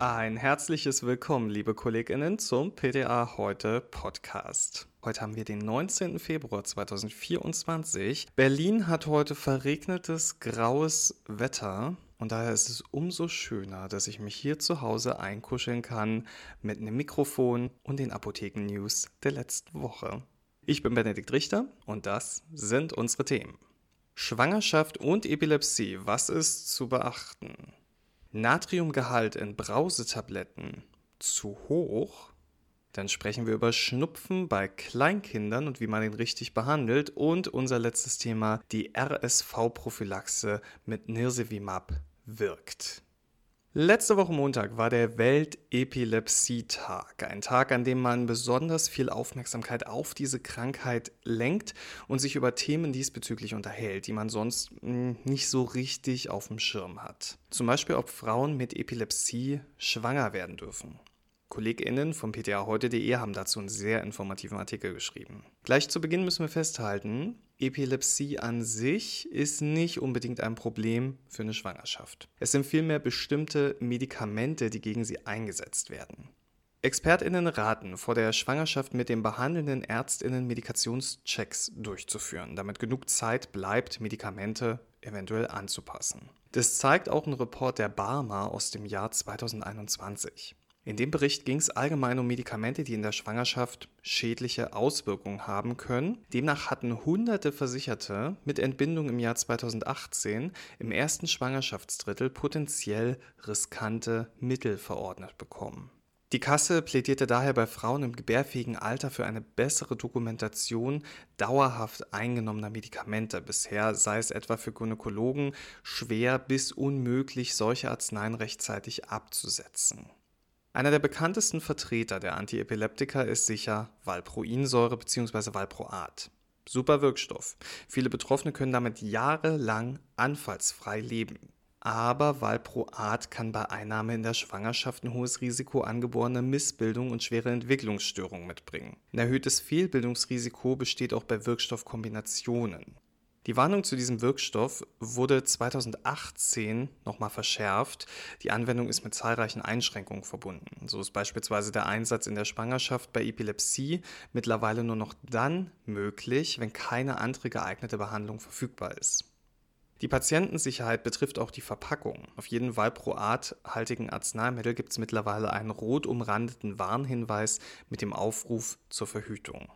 Ein herzliches Willkommen, liebe Kolleginnen, zum PDA heute Podcast. Heute haben wir den 19. Februar 2024. Berlin hat heute verregnetes, graues Wetter. Und daher ist es umso schöner, dass ich mich hier zu Hause einkuscheln kann mit einem Mikrofon und den Apotheken-News der letzten Woche. Ich bin Benedikt Richter und das sind unsere Themen. Schwangerschaft und Epilepsie, was ist zu beachten? Natriumgehalt in Brausetabletten zu hoch, dann sprechen wir über Schnupfen bei Kleinkindern und wie man ihn richtig behandelt. Und unser letztes Thema, die RSV-Prophylaxe mit Nirsevimab wirkt. Letzte Woche Montag war der Weltepilepsietag, ein Tag, an dem man besonders viel Aufmerksamkeit auf diese Krankheit lenkt und sich über Themen diesbezüglich unterhält, die man sonst hm, nicht so richtig auf dem Schirm hat. Zum Beispiel, ob Frauen mit Epilepsie schwanger werden dürfen. KollegInnen vom ptaheute.de haben dazu einen sehr informativen Artikel geschrieben. Gleich zu Beginn müssen wir festhalten, Epilepsie an sich ist nicht unbedingt ein Problem für eine Schwangerschaft. Es sind vielmehr bestimmte Medikamente, die gegen sie eingesetzt werden. ExpertInnen raten, vor der Schwangerschaft mit den behandelnden ÄrztInnen Medikationschecks durchzuführen, damit genug Zeit bleibt, Medikamente eventuell anzupassen. Das zeigt auch ein Report der Barmer aus dem Jahr 2021. In dem Bericht ging es allgemein um Medikamente, die in der Schwangerschaft schädliche Auswirkungen haben können. Demnach hatten hunderte Versicherte mit Entbindung im Jahr 2018 im ersten Schwangerschaftsdrittel potenziell riskante Mittel verordnet bekommen. Die Kasse plädierte daher bei Frauen im gebärfähigen Alter für eine bessere Dokumentation dauerhaft eingenommener Medikamente. Bisher sei es etwa für Gynäkologen schwer bis unmöglich, solche Arzneien rechtzeitig abzusetzen. Einer der bekanntesten Vertreter der Antiepileptika ist sicher Valproinsäure bzw. Valproat. Super Wirkstoff. Viele Betroffene können damit jahrelang anfallsfrei leben. Aber Valproat kann bei Einnahme in der Schwangerschaft ein hohes Risiko angeborener Missbildung und schwere Entwicklungsstörungen mitbringen. Ein erhöhtes Fehlbildungsrisiko besteht auch bei Wirkstoffkombinationen. Die Warnung zu diesem Wirkstoff wurde 2018 nochmal verschärft. Die Anwendung ist mit zahlreichen Einschränkungen verbunden. So ist beispielsweise der Einsatz in der Schwangerschaft bei Epilepsie mittlerweile nur noch dann möglich, wenn keine andere geeignete Behandlung verfügbar ist. Die Patientensicherheit betrifft auch die Verpackung. Auf jeden Valproat-haltigen Arzneimittel gibt es mittlerweile einen rot umrandeten Warnhinweis mit dem Aufruf zur Verhütung.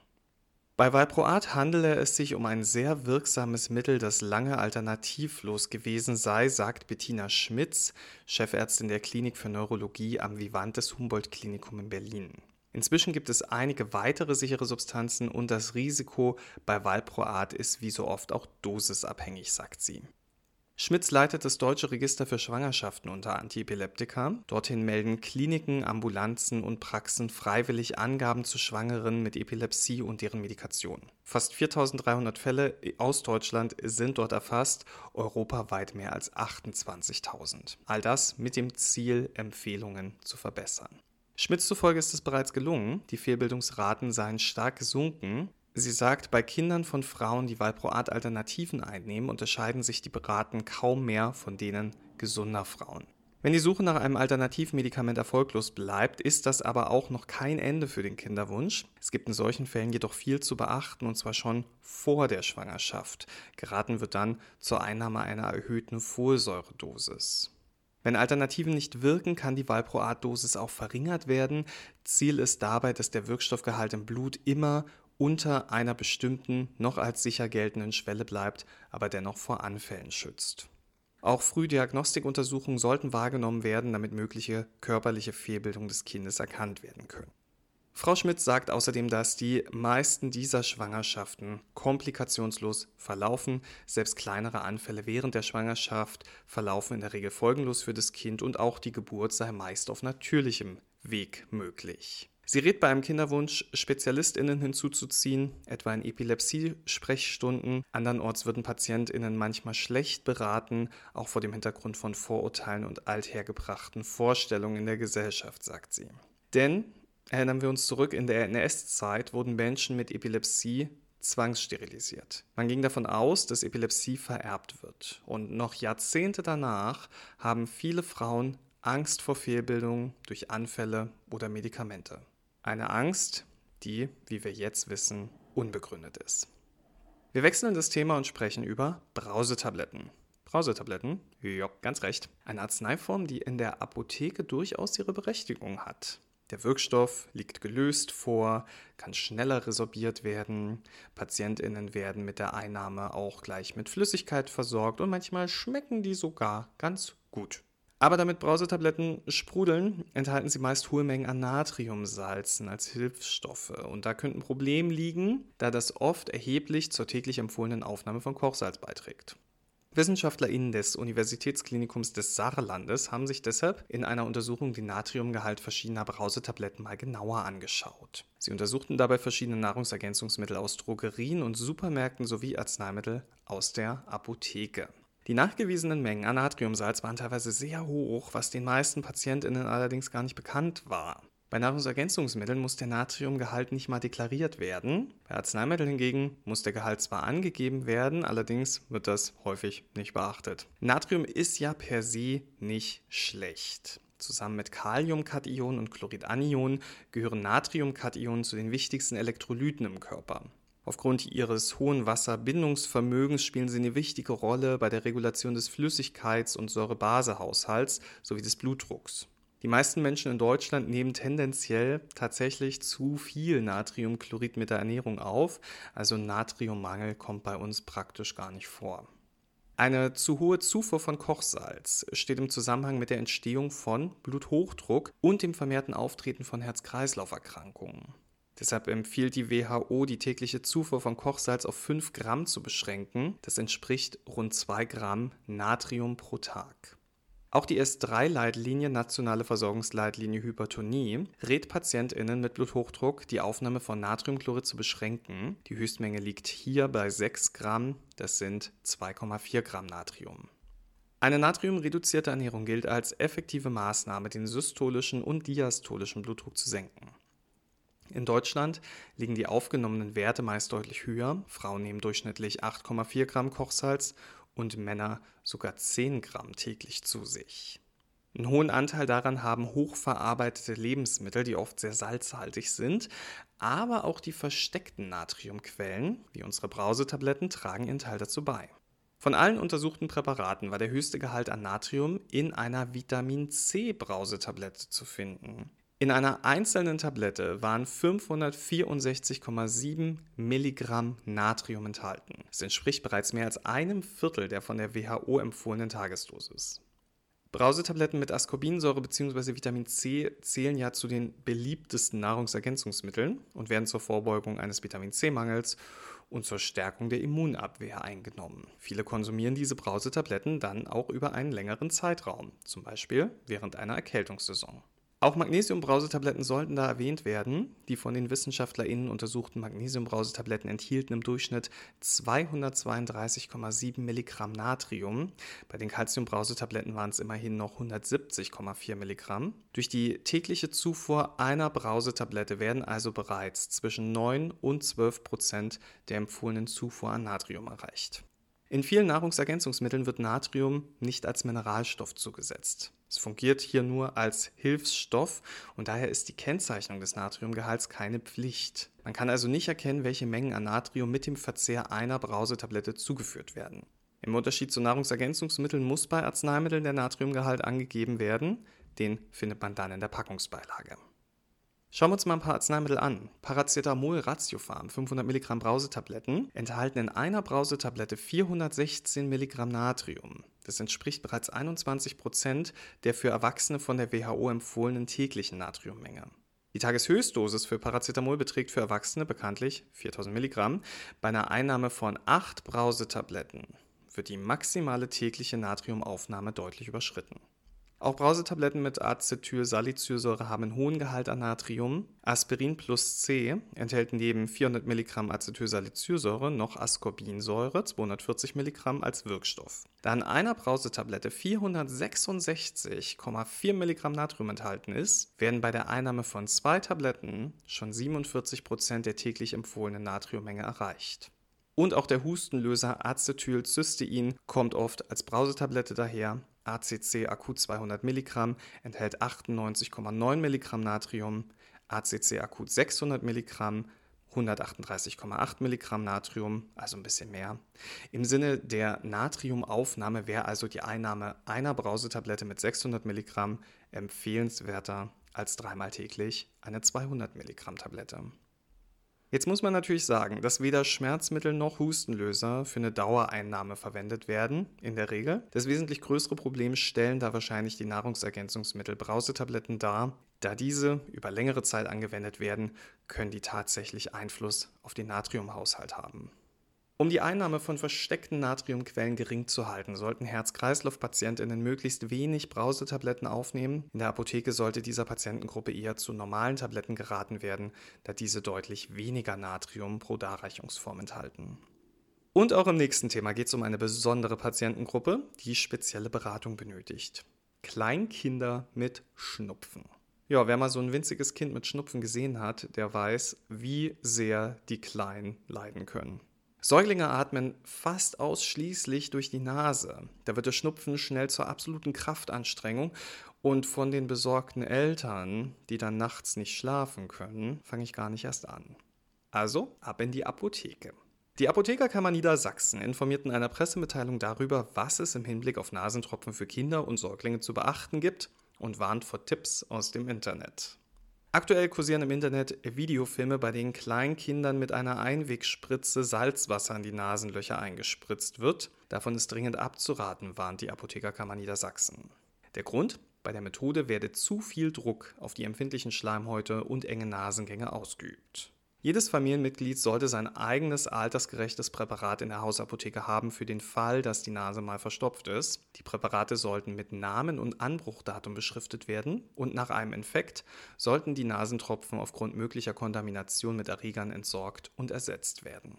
Bei Valproat handele es sich um ein sehr wirksames Mittel, das lange alternativlos gewesen sei, sagt Bettina Schmitz, Chefärztin der Klinik für Neurologie am Vivantes Humboldt Klinikum in Berlin. Inzwischen gibt es einige weitere sichere Substanzen und das Risiko bei Valproat ist wie so oft auch dosisabhängig, sagt sie. Schmitz leitet das Deutsche Register für Schwangerschaften unter Antiepileptika. Dorthin melden Kliniken, Ambulanzen und Praxen freiwillig Angaben zu Schwangeren mit Epilepsie und deren Medikation. Fast 4300 Fälle aus Deutschland sind dort erfasst, europaweit mehr als 28.000. All das mit dem Ziel, Empfehlungen zu verbessern. Schmitz zufolge ist es bereits gelungen, die Fehlbildungsraten seien stark gesunken, Sie sagt, bei Kindern von Frauen, die Valproat-Alternativen einnehmen, unterscheiden sich die Beraten kaum mehr von denen gesunder Frauen. Wenn die Suche nach einem Alternativmedikament erfolglos bleibt, ist das aber auch noch kein Ende für den Kinderwunsch. Es gibt in solchen Fällen jedoch viel zu beachten und zwar schon vor der Schwangerschaft. Geraten wird dann zur Einnahme einer erhöhten Folsäuredosis. Wenn Alternativen nicht wirken, kann die Valproat-Dosis auch verringert werden. Ziel ist dabei, dass der Wirkstoffgehalt im Blut immer unter einer bestimmten, noch als sicher geltenden Schwelle bleibt, aber dennoch vor Anfällen schützt. Auch Frühdiagnostikuntersuchungen sollten wahrgenommen werden, damit mögliche körperliche Fehlbildungen des Kindes erkannt werden können. Frau Schmidt sagt außerdem, dass die meisten dieser Schwangerschaften komplikationslos verlaufen. Selbst kleinere Anfälle während der Schwangerschaft verlaufen in der Regel folgenlos für das Kind und auch die Geburt sei meist auf natürlichem Weg möglich. Sie rät bei einem Kinderwunsch, SpezialistInnen hinzuzuziehen, etwa in Epilepsie-Sprechstunden. Andernorts würden PatientInnen manchmal schlecht beraten, auch vor dem Hintergrund von Vorurteilen und althergebrachten Vorstellungen in der Gesellschaft, sagt sie. Denn, erinnern wir uns zurück, in der NS-Zeit wurden Menschen mit Epilepsie zwangssterilisiert. Man ging davon aus, dass Epilepsie vererbt wird. Und noch Jahrzehnte danach haben viele Frauen Angst vor Fehlbildung durch Anfälle oder Medikamente. Eine Angst, die, wie wir jetzt wissen, unbegründet ist. Wir wechseln das Thema und sprechen über Brausetabletten. Brausetabletten, ja, ganz recht. Eine Arzneiform, die in der Apotheke durchaus ihre Berechtigung hat. Der Wirkstoff liegt gelöst vor, kann schneller resorbiert werden. Patientinnen werden mit der Einnahme auch gleich mit Flüssigkeit versorgt und manchmal schmecken die sogar ganz gut. Aber damit Brausetabletten sprudeln, enthalten sie meist hohe Mengen an Natriumsalzen als Hilfsstoffe. Und da könnte ein Problem liegen, da das oft erheblich zur täglich empfohlenen Aufnahme von Kochsalz beiträgt. WissenschaftlerInnen des Universitätsklinikums des Saarlandes haben sich deshalb in einer Untersuchung den Natriumgehalt verschiedener Brausetabletten mal genauer angeschaut. Sie untersuchten dabei verschiedene Nahrungsergänzungsmittel aus Drogerien und Supermärkten sowie Arzneimittel aus der Apotheke. Die nachgewiesenen Mengen an Natriumsalz waren teilweise sehr hoch, was den meisten PatientInnen allerdings gar nicht bekannt war. Bei Nahrungsergänzungsmitteln muss der Natriumgehalt nicht mal deklariert werden. Bei Arzneimitteln hingegen muss der Gehalt zwar angegeben werden, allerdings wird das häufig nicht beachtet. Natrium ist ja per se nicht schlecht. Zusammen mit Kaliumkationen und Chloridanionen gehören Natriumkationen zu den wichtigsten Elektrolyten im Körper. Aufgrund ihres hohen Wasserbindungsvermögens spielen sie eine wichtige Rolle bei der Regulation des Flüssigkeits- und Säurebasehaushalts sowie des Blutdrucks. Die meisten Menschen in Deutschland nehmen tendenziell tatsächlich zu viel Natriumchlorid mit der Ernährung auf, also Natriummangel kommt bei uns praktisch gar nicht vor. Eine zu hohe Zufuhr von Kochsalz steht im Zusammenhang mit der Entstehung von Bluthochdruck und dem vermehrten Auftreten von Herz-Kreislauf-Erkrankungen. Deshalb empfiehlt die WHO, die tägliche Zufuhr von Kochsalz auf 5 Gramm zu beschränken. Das entspricht rund 2 Gramm Natrium pro Tag. Auch die S3-Leitlinie Nationale Versorgungsleitlinie Hypertonie rät PatientInnen mit Bluthochdruck, die Aufnahme von Natriumchlorid zu beschränken. Die Höchstmenge liegt hier bei 6 Gramm, das sind 2,4 Gramm Natrium. Eine natriumreduzierte Ernährung gilt als effektive Maßnahme, den systolischen und diastolischen Blutdruck zu senken. In Deutschland liegen die aufgenommenen Werte meist deutlich höher. Frauen nehmen durchschnittlich 8,4 Gramm Kochsalz und Männer sogar 10 Gramm täglich zu sich. Einen hohen Anteil daran haben hochverarbeitete Lebensmittel, die oft sehr salzhaltig sind, aber auch die versteckten Natriumquellen, wie unsere Brausetabletten, tragen ihren Teil dazu bei. Von allen untersuchten Präparaten war der höchste Gehalt an Natrium in einer Vitamin C Brausetablette zu finden. In einer einzelnen Tablette waren 564,7 Milligramm Natrium enthalten. Das entspricht bereits mehr als einem Viertel der von der WHO empfohlenen Tagesdosis. Brausetabletten mit Ascorbinsäure bzw. Vitamin C zählen ja zu den beliebtesten Nahrungsergänzungsmitteln und werden zur Vorbeugung eines Vitamin C-Mangels und zur Stärkung der Immunabwehr eingenommen. Viele konsumieren diese Brausetabletten dann auch über einen längeren Zeitraum, zum Beispiel während einer Erkältungssaison. Auch Magnesiumbrausetabletten sollten da erwähnt werden. Die von den WissenschaftlerInnen untersuchten Magnesiumbrausetabletten enthielten im Durchschnitt 232,7 Milligramm Natrium. Bei den Calciumbrausetabletten waren es immerhin noch 170,4 Milligramm. Durch die tägliche Zufuhr einer Brausetablette werden also bereits zwischen 9 und 12 Prozent der empfohlenen Zufuhr an Natrium erreicht. In vielen Nahrungsergänzungsmitteln wird Natrium nicht als Mineralstoff zugesetzt. Es fungiert hier nur als Hilfsstoff und daher ist die Kennzeichnung des Natriumgehalts keine Pflicht. Man kann also nicht erkennen, welche Mengen an Natrium mit dem Verzehr einer Brausetablette zugeführt werden. Im Unterschied zu Nahrungsergänzungsmitteln muss bei Arzneimitteln der Natriumgehalt angegeben werden. Den findet man dann in der Packungsbeilage. Schauen wir uns mal ein paar Arzneimittel an. Paracetamol Ratiofarm 500 Milligramm Brausetabletten enthalten in einer Brausetablette 416 Milligramm Natrium. Das entspricht bereits 21 Prozent der für Erwachsene von der WHO empfohlenen täglichen Natriummenge. Die Tageshöchstdosis für Paracetamol beträgt für Erwachsene bekanntlich 4000 Milligramm. Bei einer Einnahme von 8 Brausetabletten wird die maximale tägliche Natriumaufnahme deutlich überschritten. Auch Brausetabletten mit Acetylsalicylsäure haben einen hohen Gehalt an Natrium. Aspirin plus C enthält neben 400 mg Acetylsalicylsäure noch Ascorbinsäure, 240 mg als Wirkstoff. Da in einer Brausetablette 466,4 mg Natrium enthalten ist, werden bei der Einnahme von zwei Tabletten schon 47% der täglich empfohlenen Natriummenge erreicht. Und auch der Hustenlöser Acetylcystein kommt oft als Brausetablette daher ACC akut 200 Milligramm enthält 98,9 Milligramm Natrium, ACC akut 600 Milligramm 138,8 Milligramm Natrium, also ein bisschen mehr. Im Sinne der Natriumaufnahme wäre also die Einnahme einer Brausetablette mit 600 Milligramm empfehlenswerter als dreimal täglich eine 200 Milligramm Tablette. Jetzt muss man natürlich sagen, dass weder Schmerzmittel noch Hustenlöser für eine Dauereinnahme verwendet werden, in der Regel. Das wesentlich größere Problem stellen da wahrscheinlich die Nahrungsergänzungsmittel Brausetabletten dar. Da diese über längere Zeit angewendet werden, können die tatsächlich Einfluss auf den Natriumhaushalt haben. Um die Einnahme von versteckten Natriumquellen gering zu halten, sollten Herz-Kreislauf-Patientinnen möglichst wenig Brausetabletten aufnehmen. In der Apotheke sollte dieser Patientengruppe eher zu normalen Tabletten geraten werden, da diese deutlich weniger Natrium pro Darreichungsform enthalten. Und auch im nächsten Thema geht es um eine besondere Patientengruppe, die spezielle Beratung benötigt. Kleinkinder mit Schnupfen. Ja, wer mal so ein winziges Kind mit Schnupfen gesehen hat, der weiß, wie sehr die Kleinen leiden können. Säuglinge atmen fast ausschließlich durch die Nase. Da wird der Schnupfen schnell zur absoluten Kraftanstrengung und von den besorgten Eltern, die dann nachts nicht schlafen können, fange ich gar nicht erst an. Also ab in die Apotheke. Die Apothekerkammer Niedersachsen informiert in einer Pressemitteilung darüber, was es im Hinblick auf Nasentropfen für Kinder und Säuglinge zu beachten gibt und warnt vor Tipps aus dem Internet. Aktuell kursieren im Internet Videofilme, bei denen Kleinkindern mit einer Einwegspritze Salzwasser in die Nasenlöcher eingespritzt wird. Davon ist dringend abzuraten, warnt die Apothekerkammer Niedersachsen. Der Grund? Bei der Methode werde zu viel Druck auf die empfindlichen Schleimhäute und enge Nasengänge ausgeübt. Jedes Familienmitglied sollte sein eigenes altersgerechtes Präparat in der Hausapotheke haben für den Fall, dass die Nase mal verstopft ist. Die Präparate sollten mit Namen und Anbruchdatum beschriftet werden und nach einem Infekt sollten die Nasentropfen aufgrund möglicher Kontamination mit Erregern entsorgt und ersetzt werden.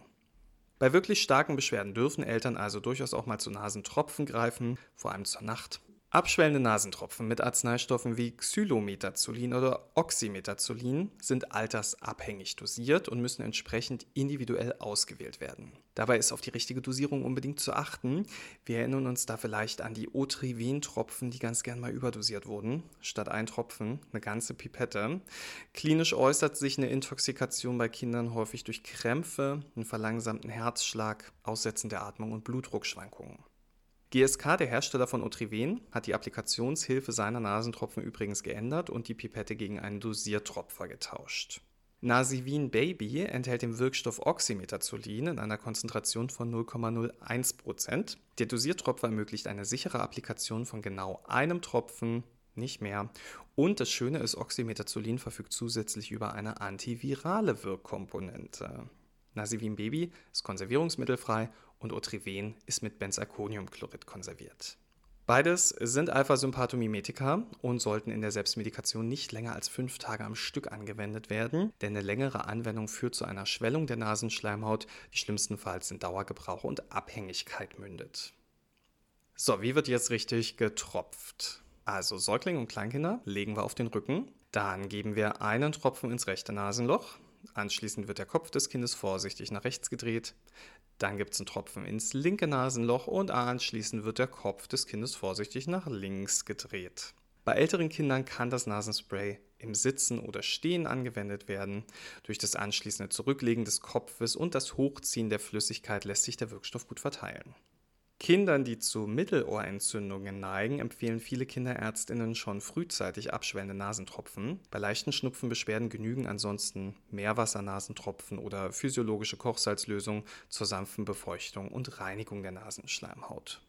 Bei wirklich starken Beschwerden dürfen Eltern also durchaus auch mal zu Nasentropfen greifen, vor allem zur Nacht Abschwellende Nasentropfen mit Arzneistoffen wie Xylometazolin oder Oxymetazolin sind altersabhängig dosiert und müssen entsprechend individuell ausgewählt werden. Dabei ist auf die richtige Dosierung unbedingt zu achten. Wir erinnern uns da vielleicht an die Otriven-Tropfen, die ganz gern mal überdosiert wurden. Statt ein Tropfen eine ganze Pipette. Klinisch äußert sich eine Intoxikation bei Kindern häufig durch Krämpfe, einen verlangsamten Herzschlag, Aussetzen der Atmung und Blutdruckschwankungen. GSK, der Hersteller von Otriven, hat die Applikationshilfe seiner Nasentropfen übrigens geändert und die Pipette gegen einen Dosiertropfer getauscht. Nasivin Baby enthält den Wirkstoff Oxymetazolin in einer Konzentration von 0,01%. Der Dosiertropfer ermöglicht eine sichere Applikation von genau einem Tropfen, nicht mehr. Und das Schöne ist, Oxymetazolin verfügt zusätzlich über eine antivirale Wirkkomponente. Nasivin Baby ist konservierungsmittelfrei und Otriven ist mit Benzalkoniumchlorid konserviert. Beides sind Alpha-Sympathomimetika und sollten in der Selbstmedikation nicht länger als fünf Tage am Stück angewendet werden, denn eine längere Anwendung führt zu einer Schwellung der Nasenschleimhaut, die schlimmstenfalls in Dauergebrauch und Abhängigkeit mündet. So, wie wird jetzt richtig getropft? Also Säuglinge und Kleinkinder legen wir auf den Rücken, dann geben wir einen Tropfen ins rechte Nasenloch, Anschließend wird der Kopf des Kindes vorsichtig nach rechts gedreht. Dann gibt es einen Tropfen ins linke Nasenloch und anschließend wird der Kopf des Kindes vorsichtig nach links gedreht. Bei älteren Kindern kann das Nasenspray im Sitzen oder Stehen angewendet werden. Durch das anschließende Zurücklegen des Kopfes und das Hochziehen der Flüssigkeit lässt sich der Wirkstoff gut verteilen. Kindern, die zu Mittelohrentzündungen neigen, empfehlen viele Kinderärztinnen schon frühzeitig abschwellende Nasentropfen. Bei leichten Schnupfenbeschwerden genügen ansonsten Meerwassernasentropfen oder physiologische Kochsalzlösung zur sanften Befeuchtung und Reinigung der Nasenschleimhaut.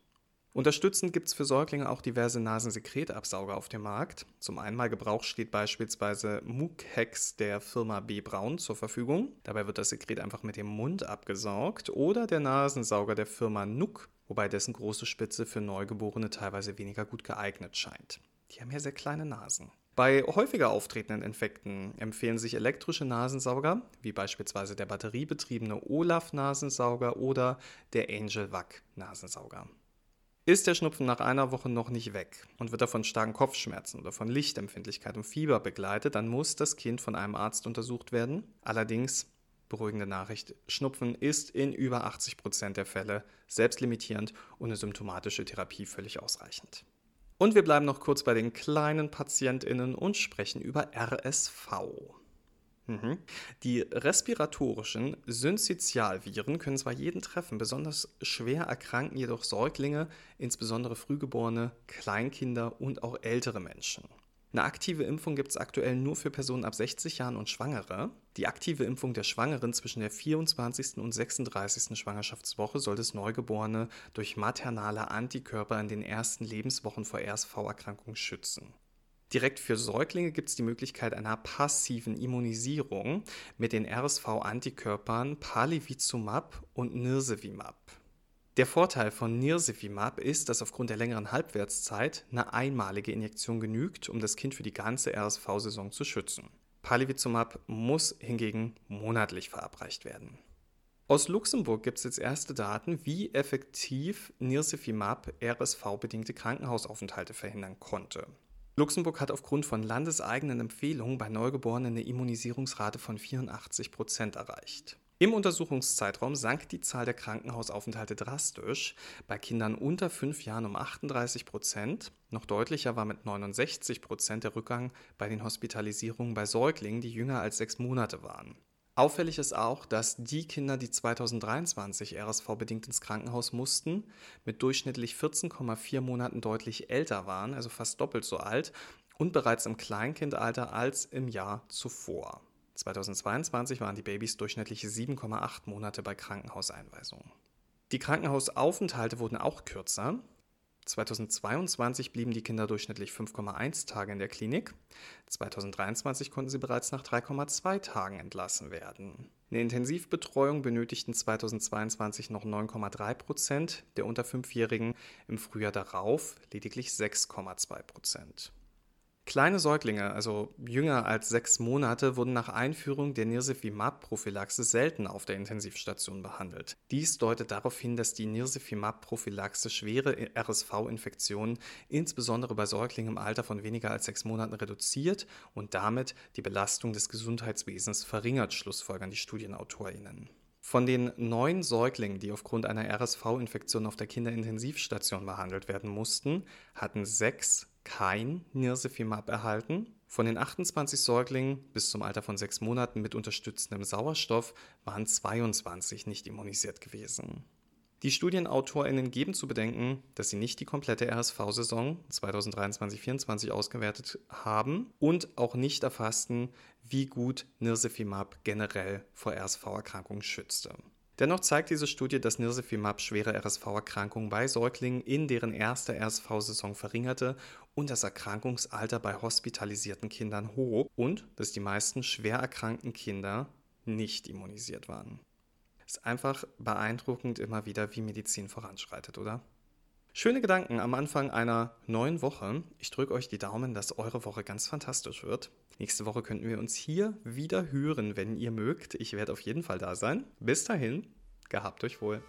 Unterstützend gibt es für Säuglinge auch diverse Nasensekretabsauger auf dem Markt. Zum Einmalgebrauch steht beispielsweise Mukex der Firma B. Braun zur Verfügung. Dabei wird das Sekret einfach mit dem Mund abgesaugt. Oder der Nasensauger der Firma Nuck wobei dessen große Spitze für Neugeborene teilweise weniger gut geeignet scheint. Die haben ja sehr kleine Nasen. Bei häufiger auftretenden Infekten empfehlen sich elektrische Nasensauger, wie beispielsweise der batteriebetriebene Olaf-Nasensauger oder der Angel Wack Nasensauger. Ist der Schnupfen nach einer Woche noch nicht weg und wird er von starken Kopfschmerzen oder von Lichtempfindlichkeit und Fieber begleitet, dann muss das Kind von einem Arzt untersucht werden. Allerdings beruhigende Nachricht. Schnupfen ist in über 80 Prozent der Fälle selbstlimitierend und eine symptomatische Therapie völlig ausreichend. Und wir bleiben noch kurz bei den kleinen PatientInnen und sprechen über RSV. Mhm. Die respiratorischen Syncytialviren können zwar jeden treffen, besonders schwer erkranken jedoch Säuglinge, insbesondere Frühgeborene, Kleinkinder und auch ältere Menschen. Eine aktive Impfung gibt es aktuell nur für Personen ab 60 Jahren und Schwangere. Die aktive Impfung der Schwangeren zwischen der 24. und 36. Schwangerschaftswoche soll das Neugeborene durch maternale Antikörper in den ersten Lebenswochen vor RSV-Erkrankungen schützen. Direkt für Säuglinge gibt es die Möglichkeit einer passiven Immunisierung mit den RSV-Antikörpern Palivizumab und Nirsevimab. Der Vorteil von Nirsevimab ist, dass aufgrund der längeren Halbwertszeit eine einmalige Injektion genügt, um das Kind für die ganze RSV-Saison zu schützen. Palivizumab muss hingegen monatlich verabreicht werden. Aus Luxemburg gibt es jetzt erste Daten, wie effektiv Nirsevimab RSV-bedingte Krankenhausaufenthalte verhindern konnte. Luxemburg hat aufgrund von landeseigenen Empfehlungen bei Neugeborenen eine Immunisierungsrate von 84 Prozent erreicht. Im Untersuchungszeitraum sank die Zahl der Krankenhausaufenthalte drastisch, bei Kindern unter 5 Jahren um 38 Prozent. Noch deutlicher war mit 69 Prozent der Rückgang bei den Hospitalisierungen bei Säuglingen, die jünger als sechs Monate waren. Auffällig ist auch, dass die Kinder, die 2023 RSV-bedingt ins Krankenhaus mussten, mit durchschnittlich 14,4 Monaten deutlich älter waren, also fast doppelt so alt, und bereits im Kleinkindalter als im Jahr zuvor. 2022 waren die Babys durchschnittlich 7,8 Monate bei Krankenhauseinweisungen. Die Krankenhausaufenthalte wurden auch kürzer. 2022 blieben die Kinder durchschnittlich 5,1 Tage in der Klinik. 2023 konnten sie bereits nach 3,2 Tagen entlassen werden. Eine Intensivbetreuung benötigten 2022 noch 9,3 Prozent, der unter Fünfjährigen im Frühjahr darauf lediglich 6,2 Prozent. Kleine Säuglinge, also jünger als sechs Monate, wurden nach Einführung der Nirsevimab-Prophylaxe selten auf der Intensivstation behandelt. Dies deutet darauf hin, dass die Nirsevimab-Prophylaxe schwere RSV-Infektionen insbesondere bei Säuglingen im Alter von weniger als sechs Monaten reduziert und damit die Belastung des Gesundheitswesens verringert, schlussfolgern die Studienautorinnen. Von den neun Säuglingen, die aufgrund einer RSV-Infektion auf der Kinderintensivstation behandelt werden mussten, hatten sechs kein Nirsevimab erhalten. Von den 28 Säuglingen bis zum Alter von sechs Monaten mit unterstützendem Sauerstoff waren 22 nicht immunisiert gewesen. Die StudienautorInnen geben zu bedenken, dass sie nicht die komplette RSV-Saison 2023-24 ausgewertet haben und auch nicht erfassten, wie gut Nirsevimab generell vor RSV-Erkrankungen schützte. Dennoch zeigt diese Studie, dass Nirsevimab schwere RSV-Erkrankungen bei Säuglingen in deren erster RSV-Saison verringerte und das Erkrankungsalter bei hospitalisierten Kindern hob und dass die meisten schwer erkrankten Kinder nicht immunisiert waren. Ist einfach beeindruckend immer wieder, wie Medizin voranschreitet, oder? Schöne Gedanken am Anfang einer neuen Woche. Ich drücke euch die Daumen, dass eure Woche ganz fantastisch wird. Nächste Woche könnten wir uns hier wieder hören, wenn ihr mögt. Ich werde auf jeden Fall da sein. Bis dahin, gehabt euch wohl.